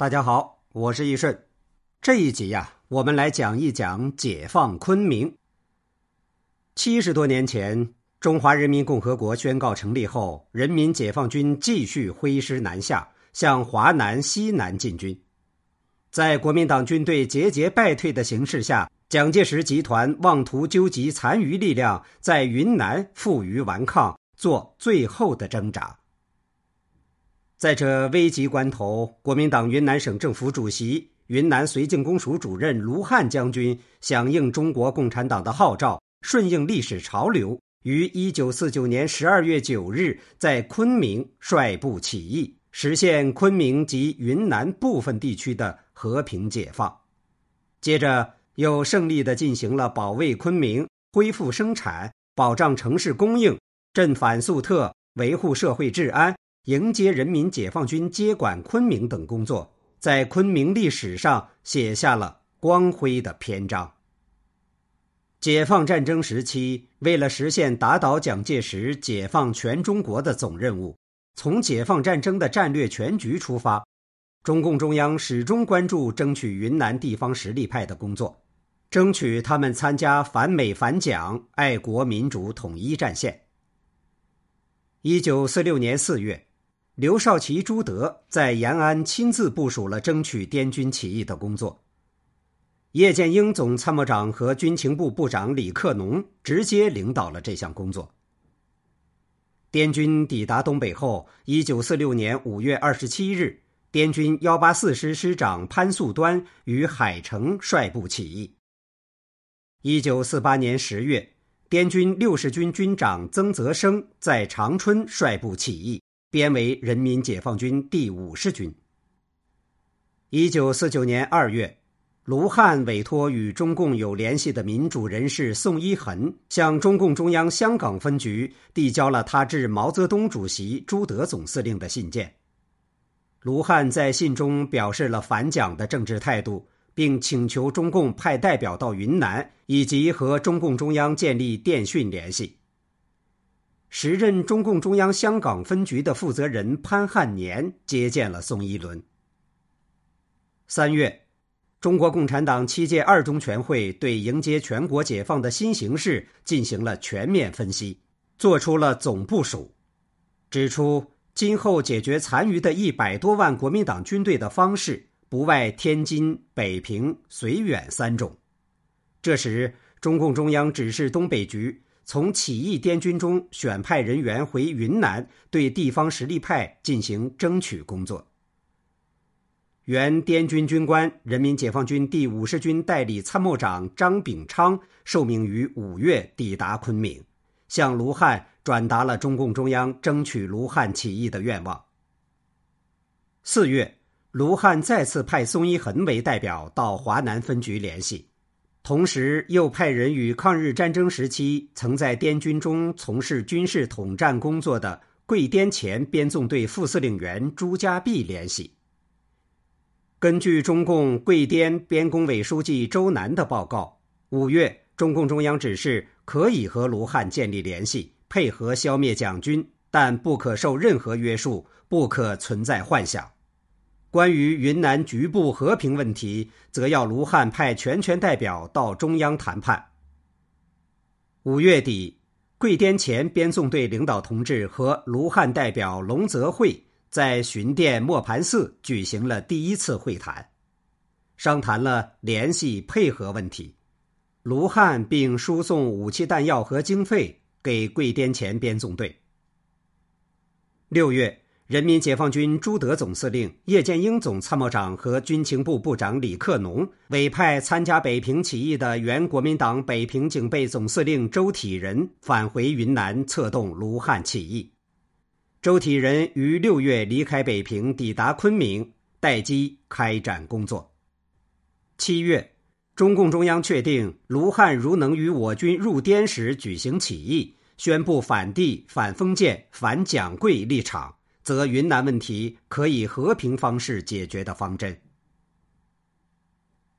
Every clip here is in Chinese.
大家好，我是易顺。这一集呀，我们来讲一讲解放昆明。七十多年前，中华人民共和国宣告成立后，人民解放军继续挥师南下，向华南、西南进军。在国民党军队节节败退的形势下，蒋介石集团妄图纠集残余力量，在云南负隅顽抗，做最后的挣扎。在这危急关头，国民党云南省政府主席、云南绥靖公署主任卢汉将军响应中国共产党的号召，顺应历史潮流，于一九四九年十二月九日在昆明率部起义，实现昆明及云南部分地区的和平解放。接着，又胜利地进行了保卫昆明、恢复生产、保障城市供应、镇反肃特、维护社会治安。迎接人民解放军接管昆明等工作，在昆明历史上写下了光辉的篇章。解放战争时期，为了实现打倒蒋介石、解放全中国的总任务，从解放战争的战略全局出发，中共中央始终关注争取云南地方实力派的工作，争取他们参加反美反蒋、爱国民主统一战线。一九四六年四月。刘少奇、朱德在延安亲自部署了争取滇军起义的工作。叶剑英总参谋长和军情部部长李克农直接领导了这项工作。滇军抵达东北后，一九四六年五月二十七日，滇军幺八四师师长潘素端于海城率部起义。一九四八年十月，滇军六十军军长曾泽生在长春率部起义。编为人民解放军第五十军。一九四九年二月，卢汉委托与中共有联系的民主人士宋一恒，向中共中央香港分局递交了他致毛泽东主席、朱德总司令的信件。卢汉在信中表示了反蒋的政治态度，并请求中共派代表到云南，以及和中共中央建立电讯联系。时任中共中央香港分局的负责人潘汉年接见了宋一伦。三月，中国共产党七届二中全会对迎接全国解放的新形势进行了全面分析，作出了总部署，指出今后解决残余的一百多万国民党军队的方式不外天津、北平、绥远三种。这时，中共中央指示东北局。从起义滇军中选派人员回云南，对地方实力派进行争取工作。原滇军军官、人民解放军第五十军代理参谋长张炳昌受命于五月抵达昆明，向卢汉转达了中共中央争取卢汉起义的愿望。四月，卢汉再次派宋一恒为代表到华南分局联系。同时，又派人与抗日战争时期曾在滇军中从事军事统战工作的桂滇黔边纵队副司令员朱家弼联系。根据中共桂滇边工委书记周南的报告，五月，中共中央指示可以和卢汉建立联系，配合消灭蒋军，但不可受任何约束，不可存在幻想。关于云南局部和平问题，则要卢汉派全权代表到中央谈判。五月底，桂滇黔边纵队领导同志和卢汉代表龙泽会在寻甸磨盘寺举行了第一次会谈，商谈了联系配合问题。卢汉并输送武器弹药和经费给桂滇黔边纵队。六月。人民解放军朱德总司令、叶剑英总参谋长和军情部部长李克农委派参加北平起义的原国民党北平警备总司令周体仁返回云南策动卢汉起义。周体仁于六月离开北平，抵达昆明，待机开展工作。七月，中共中央确定卢汉如能与我军入滇时举行起义，宣布反帝、反封建、反蒋桂立场。则云南问题可以和平方式解决的方针。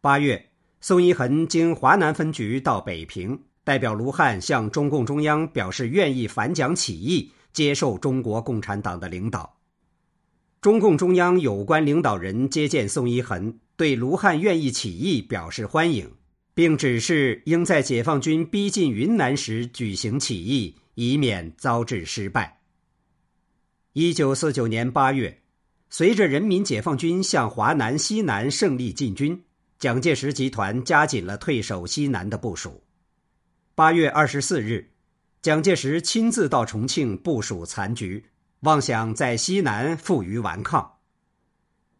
八月，宋一恒经华南分局到北平，代表卢汉向中共中央表示愿意反蒋起义，接受中国共产党的领导。中共中央有关领导人接见宋一恒，对卢汉愿意起义表示欢迎，并指示应在解放军逼近云南时举行起义，以免遭致失败。一九四九年八月，随着人民解放军向华南、西南胜利进军，蒋介石集团加紧了退守西南的部署。八月二十四日，蒋介石亲自到重庆部署残局，妄想在西南负隅顽抗。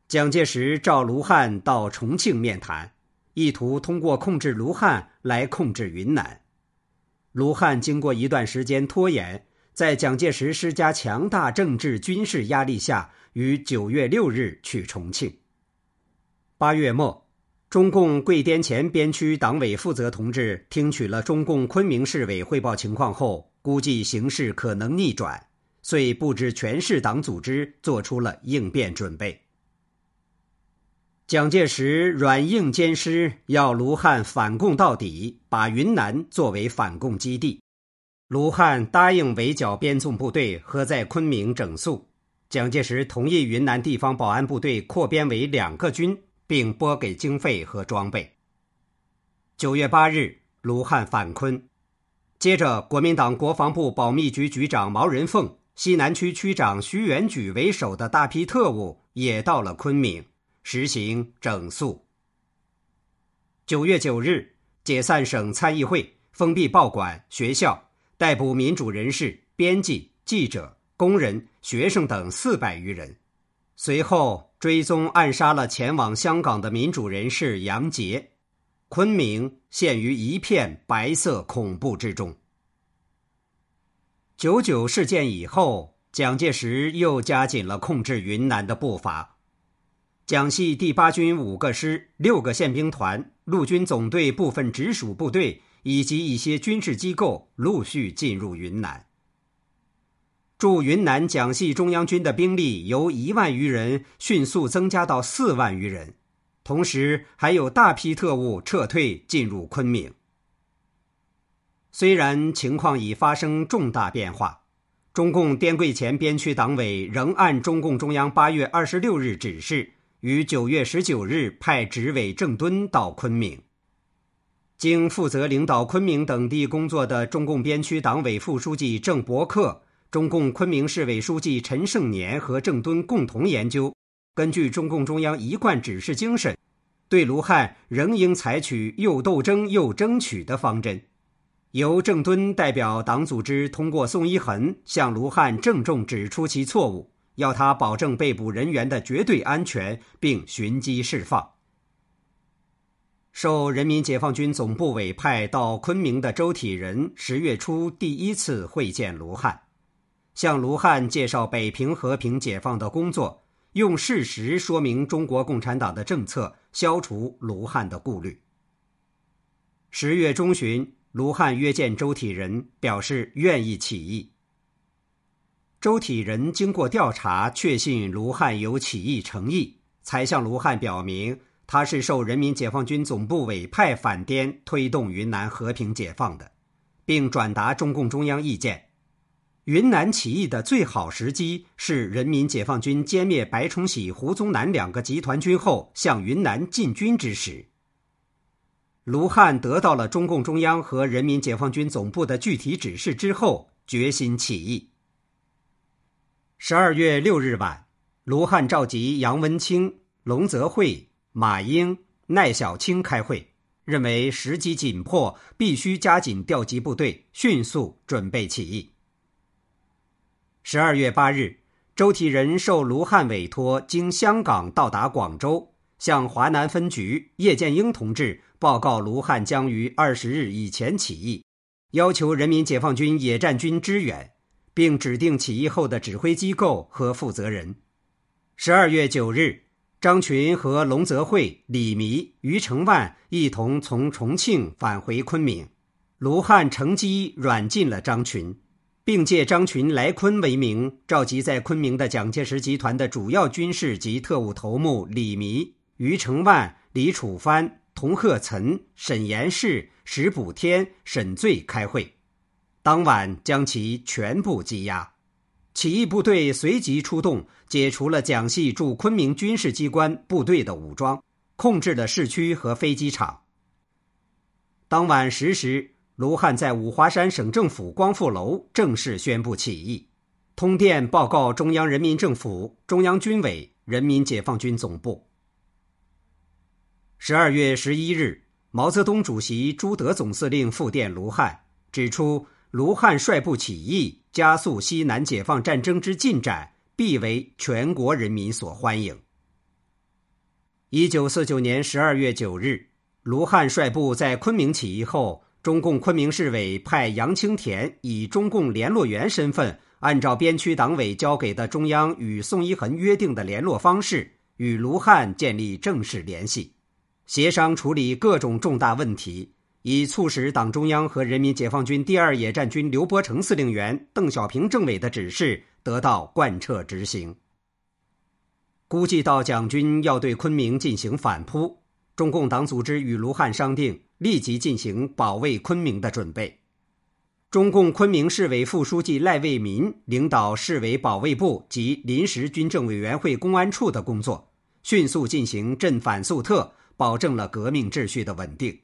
蒋介石召卢汉到重庆面谈，意图通过控制卢汉来控制云南。卢汉经过一段时间拖延。在蒋介石施加强大政治军事压力下，于九月六日去重庆。八月末，中共桂滇黔边区党委负责同志听取了中共昆明市委汇报情况后，估计形势可能逆转，遂布置全市党组织做出了应变准备。蒋介石软硬兼施，要卢汉反共到底，把云南作为反共基地。卢汉答应围剿边纵部队和在昆明整肃，蒋介石同意云南地方保安部队扩编为两个军，并拨给经费和装备。九月八日，卢汉返昆，接着国民党国防部保密局局长毛人凤、西南区区长徐元举为首的大批特务也到了昆明，实行整肃。九月九日，解散省参议会，封闭报馆、学校。逮捕民主人士、编辑、记者、工人、学生等四百余人，随后追踪暗杀了前往香港的民主人士杨杰，昆明陷于一片白色恐怖之中。九九事件以后，蒋介石又加紧了控制云南的步伐，蒋系第八军五个师、六个宪兵团、陆军总队部分直属部队。以及一些军事机构陆续进入云南。驻云南蒋系中央军的兵力由一万余人迅速增加到四万余人，同时还有大批特务撤退进入昆明。虽然情况已发生重大变化，中共滇桂黔边区党委仍按中共中央八月二十六日指示，于九月十九日派执委郑敦到昆明。经负责领导昆明等地工作的中共边区党委副书记郑伯克、中共昆明市委书记陈胜年和郑敦共同研究，根据中共中央一贯指示精神，对卢汉仍应采取又斗争又争取的方针。由郑敦代表党组织通过宋一恒向卢汉郑重指出其错误，要他保证被捕人员的绝对安全，并寻机释放。受人民解放军总部委派到昆明的周体仁，十月初第一次会见卢汉，向卢汉介绍北平和平解放的工作，用事实说明中国共产党的政策，消除卢汉的顾虑。十月中旬，卢汉约见周体仁，表示愿意起义。周体仁经过调查，确信卢汉有起义诚意，才向卢汉表明。他是受人民解放军总部委派反滇推动云南和平解放的，并转达中共中央意见：云南起义的最好时机是人民解放军歼灭白崇禧、胡宗南两个集团军后向云南进军之时。卢汉得到了中共中央和人民解放军总部的具体指示之后，决心起义。十二月六日晚，卢汉召集杨文清、龙泽会。马英、奈小青开会，认为时机紧迫，必须加紧调集部队，迅速准备起义。十二月八日，周体仁受卢汉委托，经香港到达广州，向华南分局叶剑英同志报告卢汉将于二十日以前起义，要求人民解放军野战军支援，并指定起义后的指挥机构和负责人。十二月九日。张群和龙泽会、李弥、余承万一同从重庆返回昆明，卢汉乘机软禁了张群，并借张群来昆为名，召集在昆明的蒋介石集团的主要军事及特务头目李弥、余承万、李楚藩、童鹤岑、沈延世、石补天、沈醉开会，当晚将其全部羁押。起义部队随即出动，解除了蒋系驻昆明军事机关部队的武装，控制了市区和飞机场。当晚十时，卢汉在五华山省政府光复楼正式宣布起义，通电报告中央人民政府、中央军委、人民解放军总部。十二月十一日，毛泽东主席、朱德总司令复电卢汉，指出卢汉率部起义。加速西南解放战争之进展，必为全国人民所欢迎。一九四九年十二月九日，卢汉率部在昆明起义后，中共昆明市委派杨清田以中共联络员身份，按照边区党委交给的中央与宋一恒约定的联络方式，与卢汉建立正式联系，协商处理各种重大问题。以促使党中央和人民解放军第二野战军刘伯承司令员、邓小平政委的指示得到贯彻执行。估计到蒋军要对昆明进行反扑，中共党组织与卢汉商定，立即进行保卫昆明的准备。中共昆明市委副书记赖卫民领导市委保卫部及临时军政委员会公安处的工作，迅速进行镇反肃特，保证了革命秩序的稳定。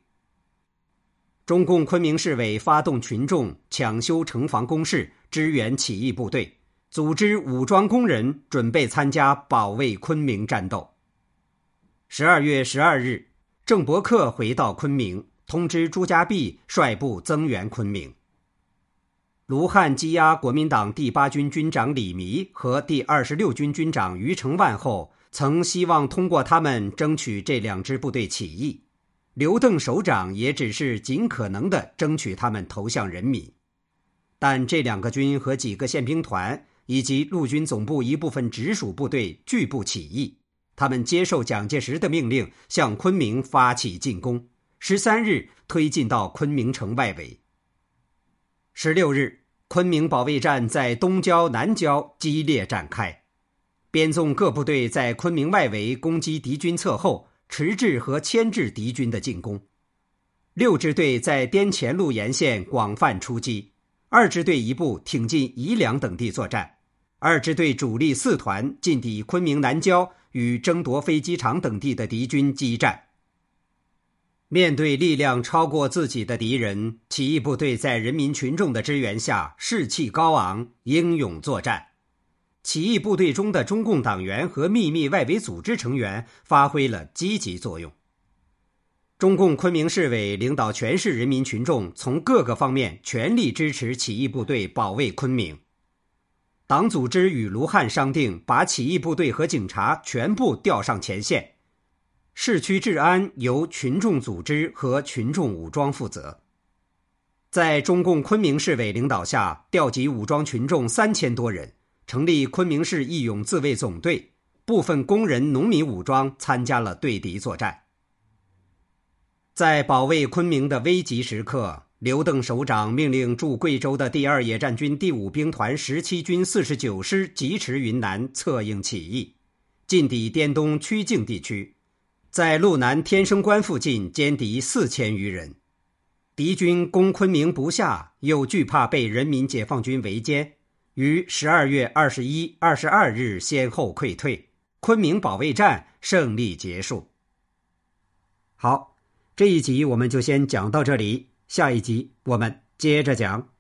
中共昆明市委发动群众抢修城防工事，支援起义部队，组织武装工人准备参加保卫昆明战斗。十二月十二日，郑伯克回到昆明，通知朱家弼率部增援昆明。卢汉羁押国民党第八军军长李弥和第二十六军军长余承万后，曾希望通过他们争取这两支部队起义。刘邓首长也只是尽可能的争取他们投向人民，但这两个军和几个宪兵团以及陆军总部一部分直属部队拒不起义，他们接受蒋介石的命令，向昆明发起进攻。十三日推进到昆明城外围。十六日，昆明保卫战在东郊、南郊激烈展开，编纵各部队在昆明外围攻击敌军侧后。迟滞和牵制敌军的进攻，六支队在滇黔路沿线广泛出击，二支队一部挺进宜良等地作战，二支队主力四团进抵昆明南郊，与争夺飞机场等地的敌军激战。面对力量超过自己的敌人，起义部队在人民群众的支援下士气高昂，英勇作战。起义部队中的中共党员和秘密外围组织成员发挥了积极作用。中共昆明市委领导全市人民群众从各个方面全力支持起义部队保卫昆明。党组织与卢汉商定，把起义部队和警察全部调上前线，市区治安由群众组织和群众武装负责。在中共昆明市委领导下，调集武装群众三千多人。成立昆明市义勇自卫总队，部分工人、农民武装参加了对敌作战。在保卫昆明的危急时刻，刘邓首长命令驻贵州的第二野战军第五兵团十七军四十九师疾驰云南策应起义，进抵滇东曲靖地区，在路南天生关附近歼敌四千余人。敌军攻昆明不下，又惧怕被人民解放军围歼。于十二月二十一、二十二日先后溃退，昆明保卫战胜利结束。好，这一集我们就先讲到这里，下一集我们接着讲。